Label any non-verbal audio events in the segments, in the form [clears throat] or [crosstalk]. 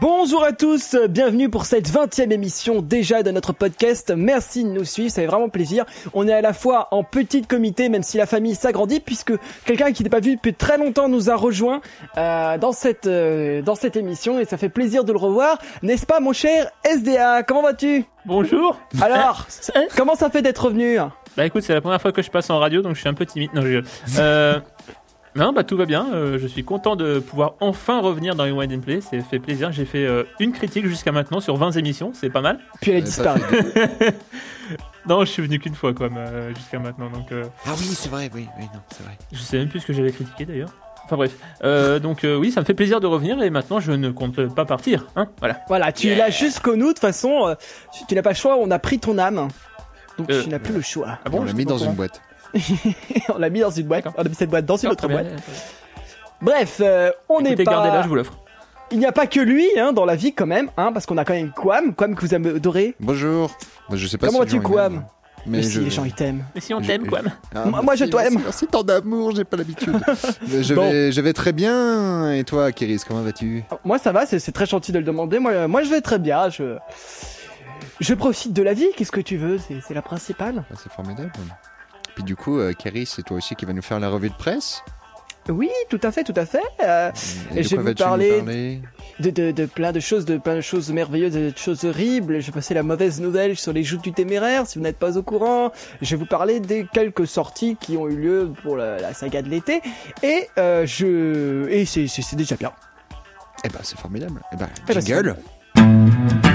Bonjour à tous, bienvenue pour cette 20e émission déjà de notre podcast. Merci de nous suivre, ça fait vraiment plaisir. On est à la fois en petit comité, même si la famille s'agrandit, puisque quelqu'un qui n'est pas vu depuis très longtemps nous a rejoint euh, dans cette euh, dans cette émission et ça fait plaisir de le revoir, n'est-ce pas mon cher SDA Comment vas-tu? Bonjour. Alors, [laughs] comment ça fait d'être revenu? Bah écoute, c'est la première fois que je passe en radio, donc je suis un peu timide. Non, je... Euh... Non, bah tout va bien. Euh, je suis content de pouvoir enfin revenir dans Rewind and Play. C'est fait plaisir. J'ai fait euh, une critique jusqu'à maintenant sur 20 émissions. C'est pas mal. Puis elle a disparu. [laughs] non, je suis venu qu'une fois, quoi, euh, jusqu'à maintenant. Donc, euh, Ah oui, c'est vrai, oui, oui, non, c'est vrai. je sais même plus ce que j'avais critiqué d'ailleurs. Enfin bref. Euh, donc euh, oui, ça me fait plaisir de revenir et maintenant je ne compte pas partir. Hein voilà. Voilà, tu l'as jusqu'au nous, de toute façon, euh, tu, tu n'as pas le choix, on a pris ton âme. Donc Euh, tu n'as plus le choix. Ah on l'a mis dans une boîte. [laughs] on l'a mis dans une boîte, on a mis cette boîte dans une courant. autre boîte. bien. Bref, euh, on n'est pas... gardez-la, je vous l'offre. Il n'y a pas que lui hein, dans la vie quand même, hein, parce qu'on a quand même Quam, Quam que vous adorez. Bonjour. Bah, je sais pas Comment si vas-tu, Quam Mais Mais si je... les gens ils t'aiment. Mais si on Je- t'aime, quoi. Ah, Moi- moi, je t'aime. Merci, tant d'amour, j'ai pas l'habitude. [laughs] Je, Bon. vais, je vais très bien. Et toi, Kéris, comment vas-tu? Moi ça va, c'est très gentil de le demander. Moi, moi je vais très bien. Je je profite de la vie. Qu'est-ce que tu veux? C'est c'est la principale. Ah, C'est formidable. Puis du coup, euh, Kéris, c'est toi aussi qui va nous faire la revue de presse. Oui, tout à fait, tout à fait. Euh, Et, je vais vous parler- parler? de, de, de plein de choses, de plein de choses merveilleuses, de choses horribles. Je vais passer la mauvaise nouvelle sur les joutes du téméraire, si vous n'êtes pas au courant. Je vais vous parler des quelques sorties qui ont eu lieu pour la, la saga de l'été. Et euh, je et c'est déjà bien. Eh ben, c'est formidable. Eh ben, Eh ben, jingle.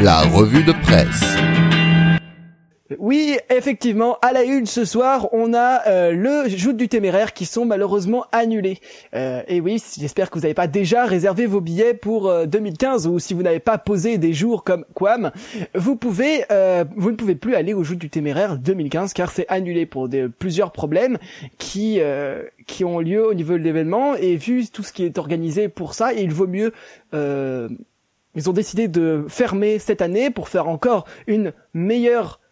La revue de presse. Oui, effectivement, à la une ce soir, on a euh, le joutes du téméraire qui sont malheureusement annulés. Euh, et oui, j'espère que vous n'avez pas déjà réservé vos billets pour euh, 2015 ou si vous n'avez pas posé des jours comme Quam, vous pouvez, euh, vous ne pouvez plus aller au joutes du téméraire 2015 car c'est annulé pour plusieurs problèmes qui euh, qui ont lieu au niveau de l'événement et vu tout ce qui est organisé pour ça, il vaut mieux euh, ils ont décidé de fermer cette année pour faire encore une meilleure euh,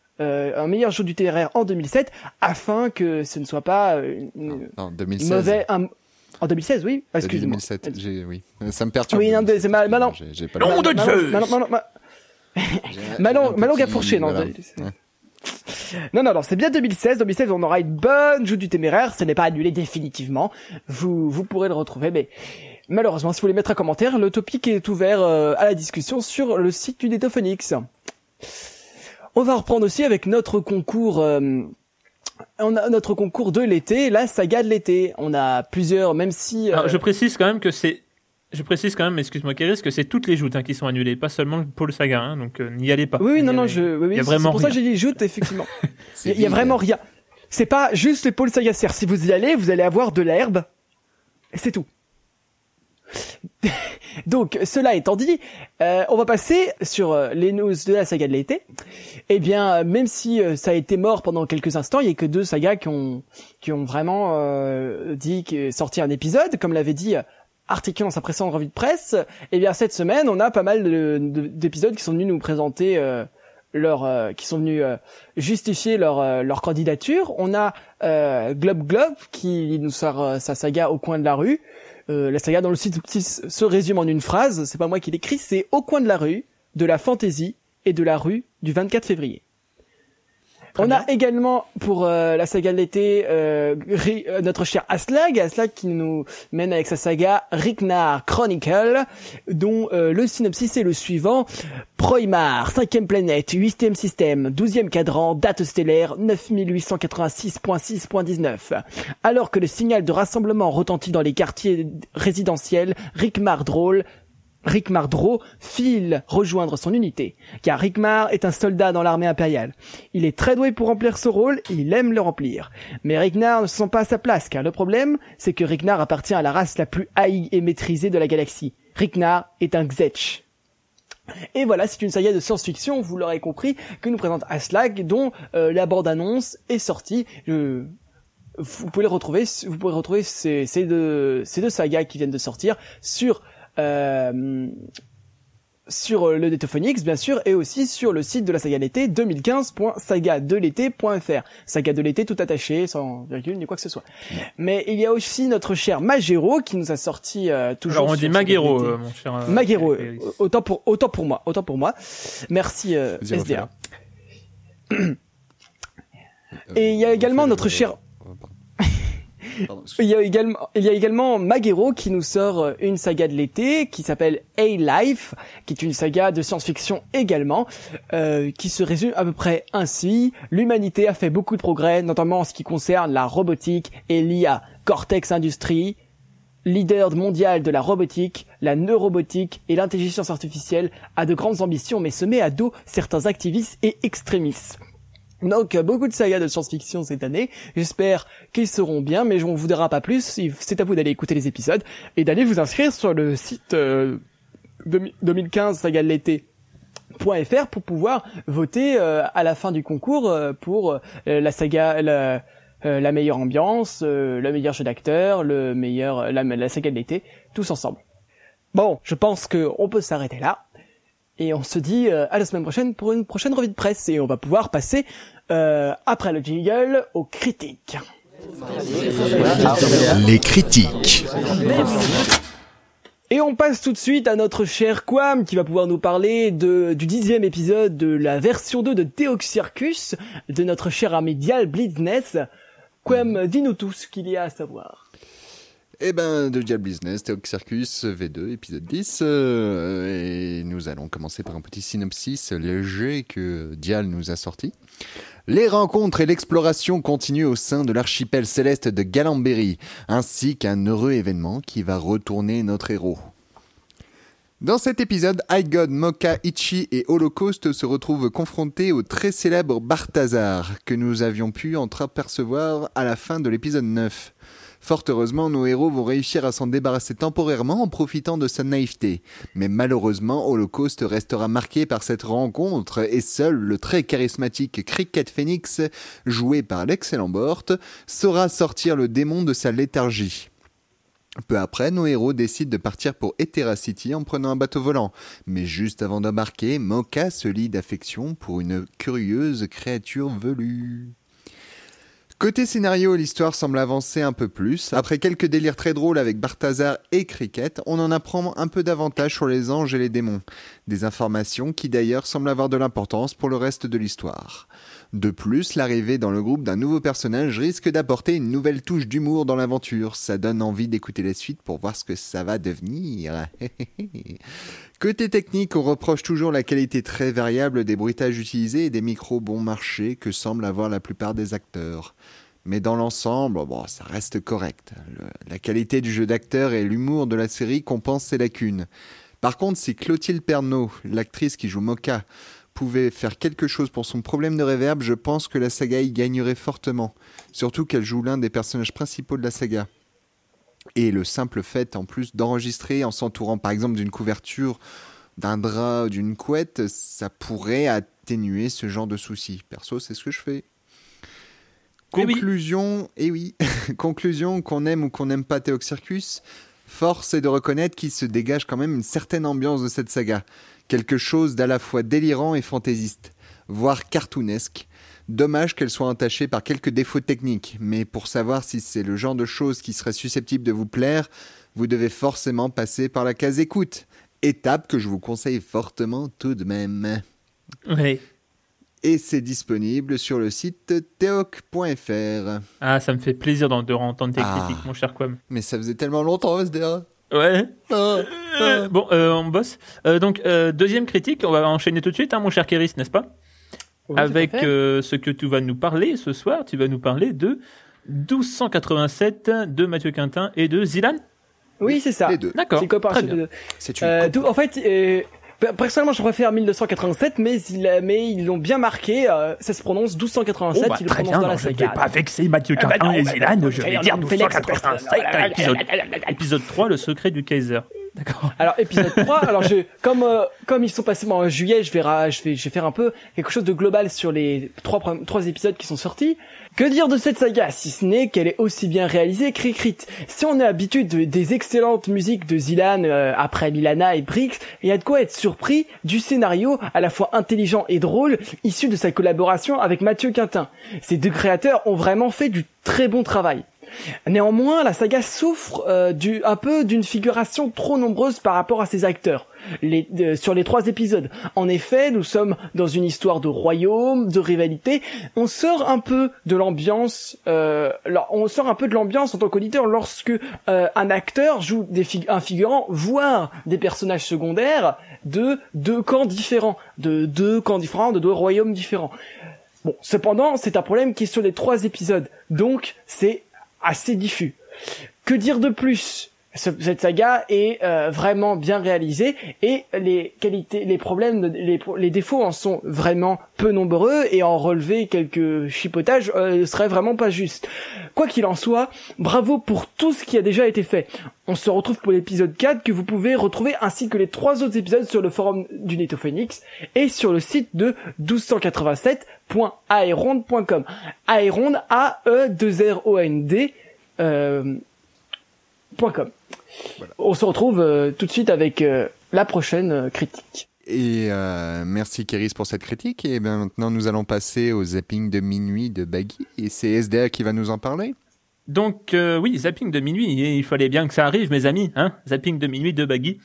un meilleur jeu du téméraire en 2007 afin que ce ne soit pas euh, une, Non, 2016. mauvais un- en 2016 oui dit excuse-moi 2007. J'ai, oui. Ça me perturbe. Oui, non, mais c'est mal-. J'ai, j'ai pas Non, le- de Zeus Malon- Malon- Malon- j'ai- j'ai Malon- un Malon petit- a fourché, non, voilà. non non non c'est bien 2016 2016 on aura une bonne jeu du téméraire ce n'est pas annulé définitivement vous vous pourrez le retrouver mais malheureusement si vous voulez mettre un commentaire le topic est ouvert euh, à la discussion sur le site du Netophonix on va reprendre aussi avec notre concours euh, on a notre concours de l'été, la saga de l'été. On a plusieurs, même si euh, Alors, je précise quand même que c'est. Je précise quand même, excuse-moi Kéris, que c'est toutes les joutes hein, qui sont annulées, pas seulement le pôle saga, hein, donc euh, n'y allez pas. oui, oui, non, non, allez- je, oui, oui, y a c'est vraiment pour ça que j'ai dit joute, effectivement. [laughs] Il y, a- y a vide. vraiment rien. C'est pas juste les pôles saga serre. Si vous y allez, vous allez avoir de l'herbe. Et c'est tout. [laughs] Donc, cela étant dit, euh, on va passer sur euh, les news de la saga de l'été. Eh bien, euh, même si euh, ça a été mort pendant quelques instants, il y a que deux sagas qui ont qui ont vraiment euh, dit sorti un épisode, comme l'avait dit Article dans sa précédente revue de presse. Eh bien, cette semaine, on a pas mal de- de- d'épisodes qui sont venus nous présenter euh, leur, euh, qui sont venus euh, justifier leur euh, leur candidature. On a Globe Globe qui nous sort sa saga au coin de la rue. Euh, la saga dont le site se résume en une phrase, c'est pas moi qui l'écris, c'est au coin de la rue, de la fantaisie et de la rue du 24 février. On bien. a également pour euh, la saga de l'été euh, euh, notre cher Aslag, Aslag qui nous mène avec sa saga Riknar Chronicle, dont euh, le synopsis est le suivant. Proimar, cinquième planète, huitième système, douzième cadran, date stellaire 9886.6.19. Alors que le signal de rassemblement retentit dans les quartiers résidentiels, Rikmar Drôle Rickmar Dro file rejoindre son unité, car Rickmar est un soldat dans l'armée impériale. Il est très doué pour remplir ce rôle il aime le remplir. Mais Ricknar ne se sent pas à sa place, car le problème, c'est que Ricknar appartient à la race la plus haïe et maîtrisée de la galaxie. Ricknar est un Xetch. Et voilà, c'est une saga de science-fiction, vous l'aurez compris, que nous présente Aslag, dont euh, la bande-annonce est sortie. Vous pouvez retrouver, vous ces, deux, sagas qui viennent de sortir sur sur euh, le Netophonix, bien sûr, et aussi sur le site de la saga de l'été 2015.sagadelete.fr. Saga de l'été tout attaché, sans virgule ni quoi que ce soit. Mais il y a aussi notre cher Magero qui nous a sorti euh, toujours. Alors on sur dit l'été. euh, mon cher. euh, euh, autant pour autant pour moi, autant pour moi. Merci euh, SDA. [clears throat] Et il y a Euh, également notre cher-. Pardon, Il y a également il y a également Maguero qui nous sort euh, une saga de l'été qui s'appelle A-Life, qui est une saga de science-fiction également, euh, qui se résume à peu près ainsi. L'humanité a fait beaucoup de progrès, notamment en ce qui concerne la robotique et l'IA. Cortex Industries, leader mondial de la robotique, la neurobotique et l'intelligence artificielle, a de grandes ambitions mais se met à dos certains activistes et extrémistes. Donc euh, beaucoup de sagas de science-fiction cette année. J'espère qu'ils seront bien, mais ne vous dira pas plus. C'est à vous d'aller écouter les épisodes et d'aller vous inscrire sur le site euh, 2000 2015 saga de pour pouvoir voter euh, à la fin du concours euh, pour la saga la, meilleure ambiance, le meilleur jeu d'acteur, le meilleur la, la saga de l'été, tous ensemble. Bon, je pense que on peut s'arrêter là. Et on se dit euh, à la semaine prochaine pour une prochaine revue de presse. Et on va pouvoir passer, euh, après le jingle, aux critiques. Les critiques. Et on passe tout de suite à notre cher Quam qui va pouvoir nous parler de, du dixième épisode de la version 2 de Deoxyrcus de notre cher ami Dial Blitzness. Quam, dis-nous tout ce qu'il y a à savoir. Eh ben, de Dial Business, Théoc Circus, V2, épisode 10. euh, et nous allons commencer par un petit synopsis léger que Dial nous a sorti. Les rencontres et l'exploration continuent au sein de l'archipel céleste de Galamberry, ainsi qu'un heureux événement qui va retourner notre héros. Dans cet épisode, High God, Mocha, Ichi et Holocaust se retrouvent confrontés au très célèbre Barthazar, que nous avions pu entreapercevoir à la fin de l'épisode 9. Fort heureusement, nos héros vont réussir à s'en débarrasser temporairement en profitant de sa naïveté. Mais malheureusement, Holocaust restera marqué par cette rencontre et seul le très charismatique Cricket Phoenix, joué par l'excellent Bort, saura sortir le démon de sa léthargie. Peu après, nos héros décident de partir pour Ethera City en prenant un bateau volant. Mais juste avant d'embarquer, Mocha se lie d'affection pour une curieuse créature velue. Côté scénario, l'histoire semble avancer un peu plus. Après quelques délires très drôles avec Barthazar et Cricket, on en apprend un peu davantage sur les anges et les démons. Des informations qui d'ailleurs semblent avoir de l'importance pour le reste de l'histoire. De plus, l'arrivée dans le groupe d'un nouveau personnage risque d'apporter une nouvelle touche d'humour dans l'aventure. Ça donne envie d'écouter la suite pour voir ce que ça va devenir. [laughs] Côté technique, on reproche toujours la qualité très variable des bruitages utilisés et des micros bon marché que semblent avoir la plupart des acteurs. Mais dans l'ensemble, bon, ça reste correct. La qualité du jeu d'acteur et l'humour de la série compensent ces lacunes. Par contre, si Clotilde Pernaud, l'actrice qui joue Mocha, pouvait faire quelque chose pour son problème de réverb, je pense que la saga y gagnerait fortement. Surtout qu'elle joue l'un des personnages principaux de la saga. Et le simple fait, en plus, d'enregistrer en s'entourant par exemple d'une couverture, d'un drap, d'une couette, ça pourrait atténuer ce genre de soucis. Perso, c'est ce que je fais. Eh oui. Conclusion, et oui, [laughs] conclusion, qu'on aime ou qu'on n'aime pas Théox Circus, force est de reconnaître qu'il se dégage quand même une certaine ambiance de cette saga. Quelque chose d'à la fois délirant et fantaisiste, voire cartoonesque. Dommage qu'elle soit entachée par quelques défauts techniques, mais pour savoir si c'est le genre de choses qui serait susceptible de vous plaire, vous devez forcément passer par la case écoute. Étape que je vous conseille fortement tout de même. Ouais. Et c'est disponible sur le site teoc.fr. Ah, ça me fait plaisir de entendre tes Ah. critiques, mon cher Quam. Mais ça faisait tellement longtemps, SDA. Ouais. Ah, Euh, bon, euh, on bosse. Euh, donc, euh, deuxième critique, on va enchaîner tout de suite, hein, mon cher Kéris, n'est-ce pas? Oui, Avec euh, ce que tu vas nous parler ce soir, tu vas nous parler de 1287 de Mathieu Quintin et de Zilan Oui, c'est ça. les deux. D'accord, C'est une Euh, tout- en fait, euh, per- personnellement, je préfère 1287, mais, il a- mais ils l'ont bien marqué. euh, ça se prononce 1287. Oh, bah, ils le très prononcent bien, dans la je ne vais pas vexer Mathieu Ah bah Quintin non, et bah Zilan, je vais dire Félix, 1287, épisode, épisode 3, le secret du Kaiser. D'accord. Alors épisode 3, alors je comme euh, comme ils sont passés en juillet, je vais je vais je vais faire un peu quelque chose de global sur les trois trois épisodes qui sont sortis. Que dire de cette saga si ce n'est qu'elle est aussi bien réalisée qu'écrite? Si on est habitué de- des excellentes musiques de Zilan euh, après Milana et Brix, il y a de quoi être surpris du scénario à la fois intelligent et drôle issu de sa collaboration avec Mathieu Quintin. Ces deux créateurs ont vraiment fait du très bon travail. Néanmoins, la saga souffre euh, du, un peu d'une figuration trop nombreuse par rapport à ses acteurs. Les, euh, sur les trois épisodes. En effet, nous sommes dans une histoire de royaume, de rivalité. On sort un peu de l'ambiance. Euh, on sort un peu de l'ambiance en tant qu'auditeur lorsque euh, un acteur joue des fig- un figurant, voire des personnages secondaires de deux camps différents, de deux camps différents, de deux royaumes différents. Bon, cependant, c'est un problème qui est sur les trois épisodes, donc c'est assez diffus. Que dire de plus? Cette saga est euh, vraiment bien réalisée et les qualités, les problèmes, les, les défauts en sont vraiment peu nombreux et en relever quelques chipotages euh, serait vraiment pas juste. Quoi qu'il en soit, bravo pour tout ce qui a déjà été fait. On se retrouve pour l'épisode 4 que vous pouvez retrouver ainsi que les trois autres épisodes sur le forum du Netophoenix et sur le site de 1287.aeronde.com. Aeronde, A-E-2-R-O-N-D, euh, point On se retrouve euh, tout de suite avec euh, la prochaine euh, critique. Et euh, merci Kéris pour cette critique. Et bien maintenant, nous allons passer au zapping de minuit de Baggy. Et c'est SDA qui va nous en parler. Donc euh, oui, zapping de minuit, il fallait bien que ça arrive, mes amis, hein Zapping de minuit de Baggy.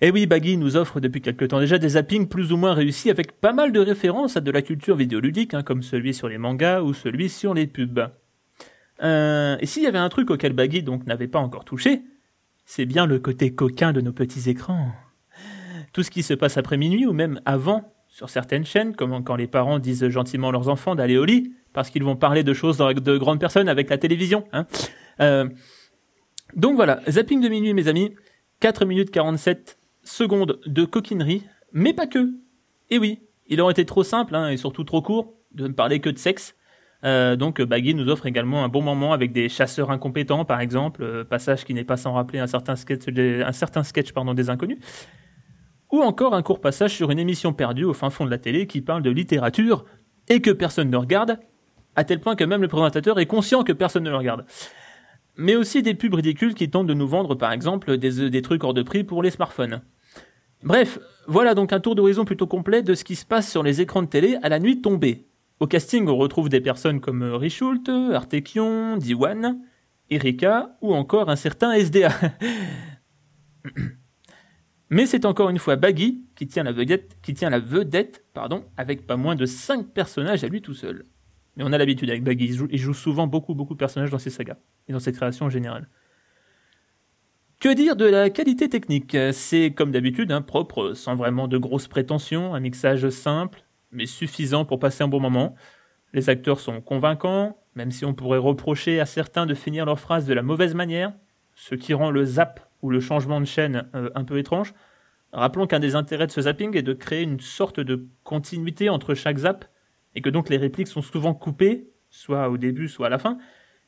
Et oui, Baggy nous offre depuis quelque temps déjà des zappings plus ou moins réussis avec pas mal de références à de la culture vidéoludique, hein, comme celui sur les mangas ou celui sur les pubs. Euh, et s'il y avait un truc auquel Baggy donc n'avait pas encore touché, c'est bien le côté coquin de nos petits écrans. Tout ce qui se passe après minuit ou même avant sur certaines chaînes, comme quand les parents disent gentiment à leurs enfants d'aller au lit, parce qu'ils vont parler de choses de grandes personnes avec la télévision. Hein. Euh, donc voilà, zapping de minuit mes amis, 4 minutes 47 secondes de coquinerie, mais pas que. Et oui, il aurait été trop simple hein, et surtout trop court de ne parler que de sexe. Euh, donc Baggy nous offre également un bon moment avec des chasseurs incompétents par exemple, euh, passage qui n'est pas sans rappeler un certain sketch, des- un des inconnus, ou encore un court passage sur une émission perdue au fin fond de la télé qui parle de littérature et que personne ne regarde, à tel point que même le présentateur est conscient que personne ne le regarde. Mais aussi des pubs ridicules qui tentent de nous vendre par exemple des trucs hors de prix pour les smartphones. Bref, voilà donc un tour d'horizon plutôt complet de ce qui se passe sur les écrans de télé à la nuit tombée. Au casting, on retrouve des personnes comme Richult, Artekion, Diwan, Erika ou encore un certain SDA. [clears throat] Mais c'est encore une fois Baggy qui tient la vedette, qui tient la vedette pardon, avec pas moins de 5 personnages à lui tout seul. Mais on a l'habitude avec Baggy, il joue, souvent beaucoup beaucoup de personnages dans ses sagas et dans ses créations en général. Que dire de la qualité technique? C'est comme d'habitude, hein, propre, sans vraiment de grosses prétentions, un mixage simple, mais suffisant pour passer un bon moment. Les acteurs sont convaincants, même si on pourrait reprocher à certains de finir leurs phrases de la mauvaise manière, ce qui rend le zap ou le changement de chaîne euh, un peu étrange. Rappelons qu'un des intérêts de ce zapping est de créer une sorte de continuité entre chaque zap, et que donc les répliques sont souvent coupées, soit au début, soit à la fin,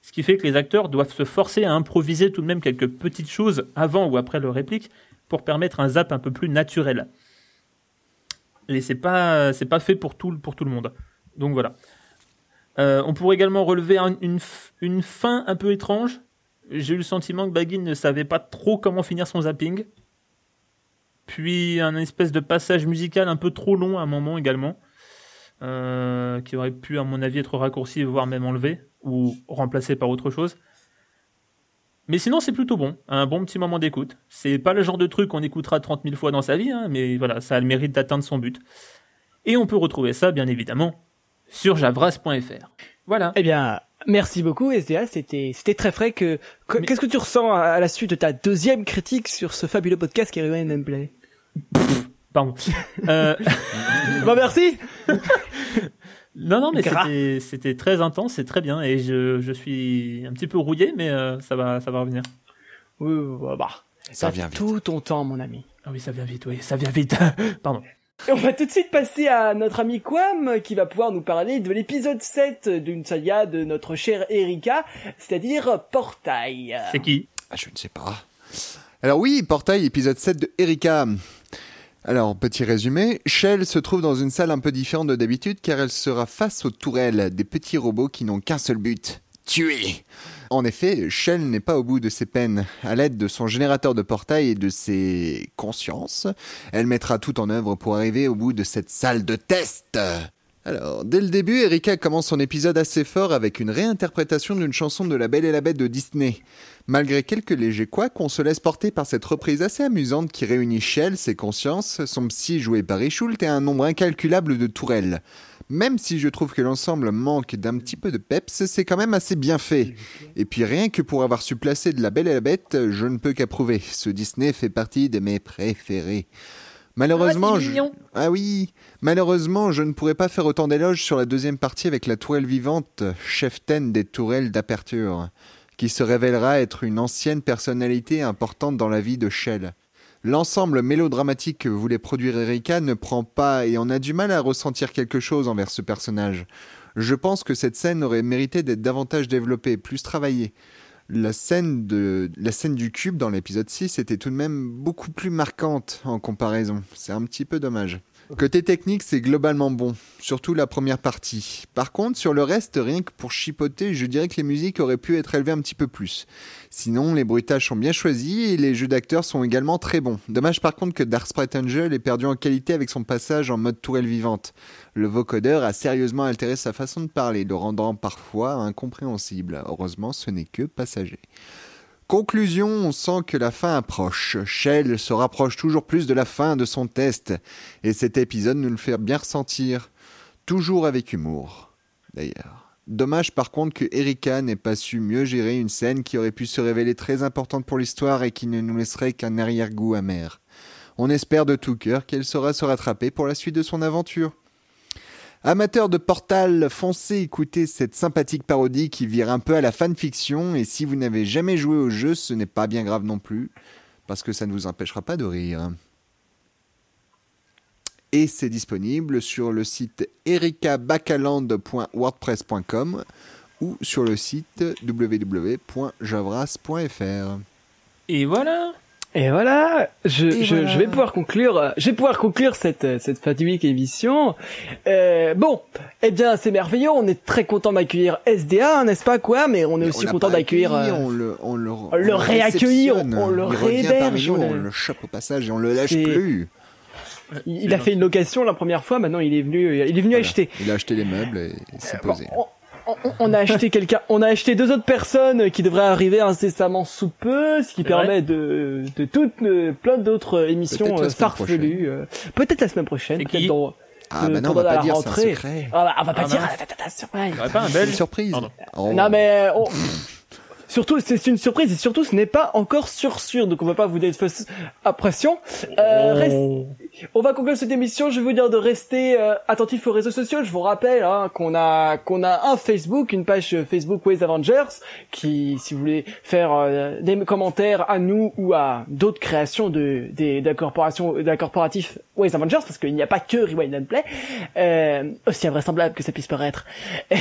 ce qui fait que les acteurs doivent se forcer à improviser tout de même quelques petites choses avant ou après leur réplique pour permettre un zap un peu plus naturel. Et c'est pas c'est pas fait pour tout pour tout le monde. Donc voilà. Euh, on pourrait également relever un- une, une fin un peu étrange. J'ai eu le sentiment que Baggin ne savait pas trop comment finir son zapping. Puis un espèce de passage musical un peu trop long à un moment également, euh, qui aurait pu à mon avis être raccourci voire même enlevé ou remplacé par autre chose. Mais sinon c'est plutôt bon, un bon petit moment d'écoute. C'est pas le genre de truc qu'on écoutera 30 000 fois dans sa vie, hein, mais voilà, ça a le mérite d'atteindre son but. Et on peut retrouver ça bien évidemment sur javras.fr. Voilà. Eh bien, merci beaucoup SDA, c'était c'était très frais. Que que- Mais- qu'est-ce que tu ressens à, la suite de ta deuxième critique sur ce fabuleux podcast qui est and Play Pardon. Euh, [laughs] Bah merci. [laughs] non, non, mais c'était, c'était très intense, c'est très bien, et je, je suis un petit peu rouillé, mais euh, ça va, ça va revenir. Oui, bah, bah. Ça vient vite. tout ton temps, mon ami. Ah oui, ça vient vite, oui, ça vient vite. [laughs] Pardon. Et on va tout de suite passer à notre ami Quam qui va pouvoir nous parler de l'épisode 7 d'une saga de notre chère Erika, c'est-à-dire Portail. C'est qui? Ah, je ne sais pas. Alors oui, Portail, épisode 7 de Erika. Alors, petit résumé, Shell se trouve dans une salle un peu différente de d'habitude car elle sera face aux tourelles, des petits robots qui n'ont qu'un seul but, tuer. En effet, Shell n'est pas au bout de ses peines. À l'aide de son générateur de portail et de ses consciences, elle mettra tout en œuvre pour arriver au bout de cette salle de test. Alors, dès le début, Erika commence son épisode assez fort avec une réinterprétation d'une chanson de La Belle et la Bête de Disney. Malgré quelques légers couacs, on se laisse porter par cette reprise assez amusante qui réunit Shell, ses consciences, son psy joué par Schult et un nombre incalculable de tourelles. Même si je trouve que l'ensemble manque d'un petit peu de peps, c'est quand même assez bien fait. Et puis rien que pour avoir su placer de La Belle et la Bête, je ne peux qu'approuver. Ce Disney fait partie de mes préférés. Malheureusement, Ah, je... ah oui, malheureusement, je ne pourrais pas faire autant d'éloges sur la deuxième partie avec la tourelle vivante, chef-taine des tourelles d'aperture, qui se révélera être une ancienne personnalité importante dans la vie de Shell. L'ensemble mélodramatique que voulait produire Erika ne prend pas et on a du mal à ressentir quelque chose envers ce personnage. Je pense que cette scène aurait mérité d'être davantage développée, plus travaillée. La scène, de, la scène du cube dans l'épisode 6 était tout de même beaucoup plus marquante en comparaison. C'est un petit peu dommage. Côté technique, c'est globalement bon, surtout la première partie. Par contre, sur le reste, rien que pour chipoter, je dirais que les musiques auraient pu être élevées un petit peu plus. Sinon, les bruitages sont bien choisis et les jeux d'acteurs sont également très bons. Dommage par contre que Dark Sprite Angel ait perdu en qualité avec son passage en mode tourelle vivante. Le vocodeur a sérieusement altéré sa façon de parler, le rendant parfois incompréhensible. Heureusement, ce n'est que passager. Conclusion, on sent que la fin approche. Shell se rapproche toujours plus de la fin de son test, et cet épisode nous le fait bien ressentir. Toujours avec humour, d'ailleurs. Dommage par contre que Erika n'ait pas su mieux gérer une scène qui aurait pu se révéler très importante pour l'histoire et qui ne nous laisserait qu'un arrière-goût amer. On espère de tout cœur qu'elle saura se rattraper pour la suite de son aventure. Amateurs de Portal, foncez écouter cette sympathique parodie qui vire un peu à la fanfiction et si vous n'avez jamais joué au jeu, ce n'est pas bien grave non plus, parce que ça ne vous empêchera pas de rire. Et c'est disponible sur le site erikabacaland.wordpress.com ou sur le site www.javras.fr. Et voilà. Et voilà, je, Et je, voilà. je vais pouvoir conclure, euh, je vais pouvoir conclure cette euh, cette fatidique émission. Euh, bon, eh bien c'est merveilleux, on est très content d'accueillir SDA, n'est-ce pas quoi Mais on est aussi content d'accueillir. accueilli, euh, on le, on le, le réaccueille, on- le réhéberge, on on le- chope au passage et on le lâche plus. il, il a fait une location la première fois, maintenant il est venu, il est venu Voilà. acheter. Il a acheté les meubles et il s'est Bon, posé. on, on- on a acheté quelqu'un, on a acheté deux autres personnes qui devraient arriver incessamment sous peu, ce qui permet de, de toutes, euh, plein d'autres émissions la euh, semaine farfelues. euh, Peut-être la semaine prochaine, peut-être qui dans, Ah bah non, on va pas dire, c'est un secret. Ah, bah, on va pas Ah, dire, surprise. Pas un C'est belge une surprise. Pardon. Oh. Non mais on- [laughs] surtout c'est une surprise et surtout ce n'est pas encore sûr sûr donc on va pas vous donner de fausse impression. Euh, reste- on va conclure cette émission. Je vais vous dire de rester euh, attentif aux réseaux sociaux. Je vous rappelle hein, qu'on a qu'on a un Facebook, une page Facebook Ways Avengers qui, si vous voulez faire euh, des commentaires à nous ou à d'autres créations de des de la corporation d'un corporatif Ways Avengers parce qu'il n'y a pas que Rewind and Play, euh, aussi invraisemblable que ça puisse paraître. bah,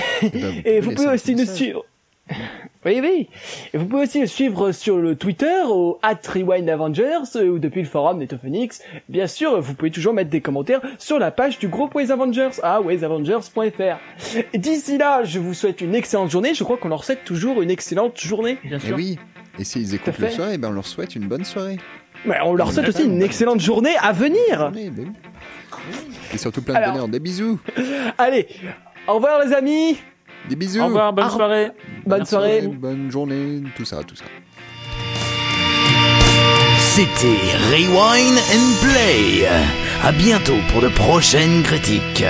Et vous pouvez aussi nous suivre. [laughs] Oui, oui. Et vous pouvez aussi le suivre sur le Twitter au at Rewind Avengers euh, ou depuis le forum Netophoenix. Bien sûr, vous pouvez toujours mettre des commentaires sur la page du groupe Ways Avengers à waysavengers.fr. Et D'ici là, je vous souhaite une excellente journée. Je crois qu'on leur souhaite toujours une excellente journée. Bien Eh sûr. oui. Et s'ils écoutent le soir, eh ben on leur souhaite une bonne soirée. Mais on leur souhaite aussi une excellente journée à venir. Ben. Et surtout plein de Alors- bonheur. Des bisous. [laughs] Allez, au revoir les amis. Des bisous. Au revoir, bonne Au soirée. Bonne Merci. soirée. Bonne journée. Tout ça, tout ça. C'était Rewind and Play. À bientôt pour de prochaines critiques.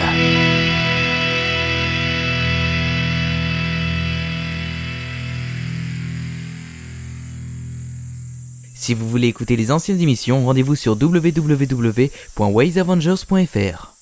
Si vous voulez écouter les anciennes émissions, rendez-vous sur www.waysavengers.fr.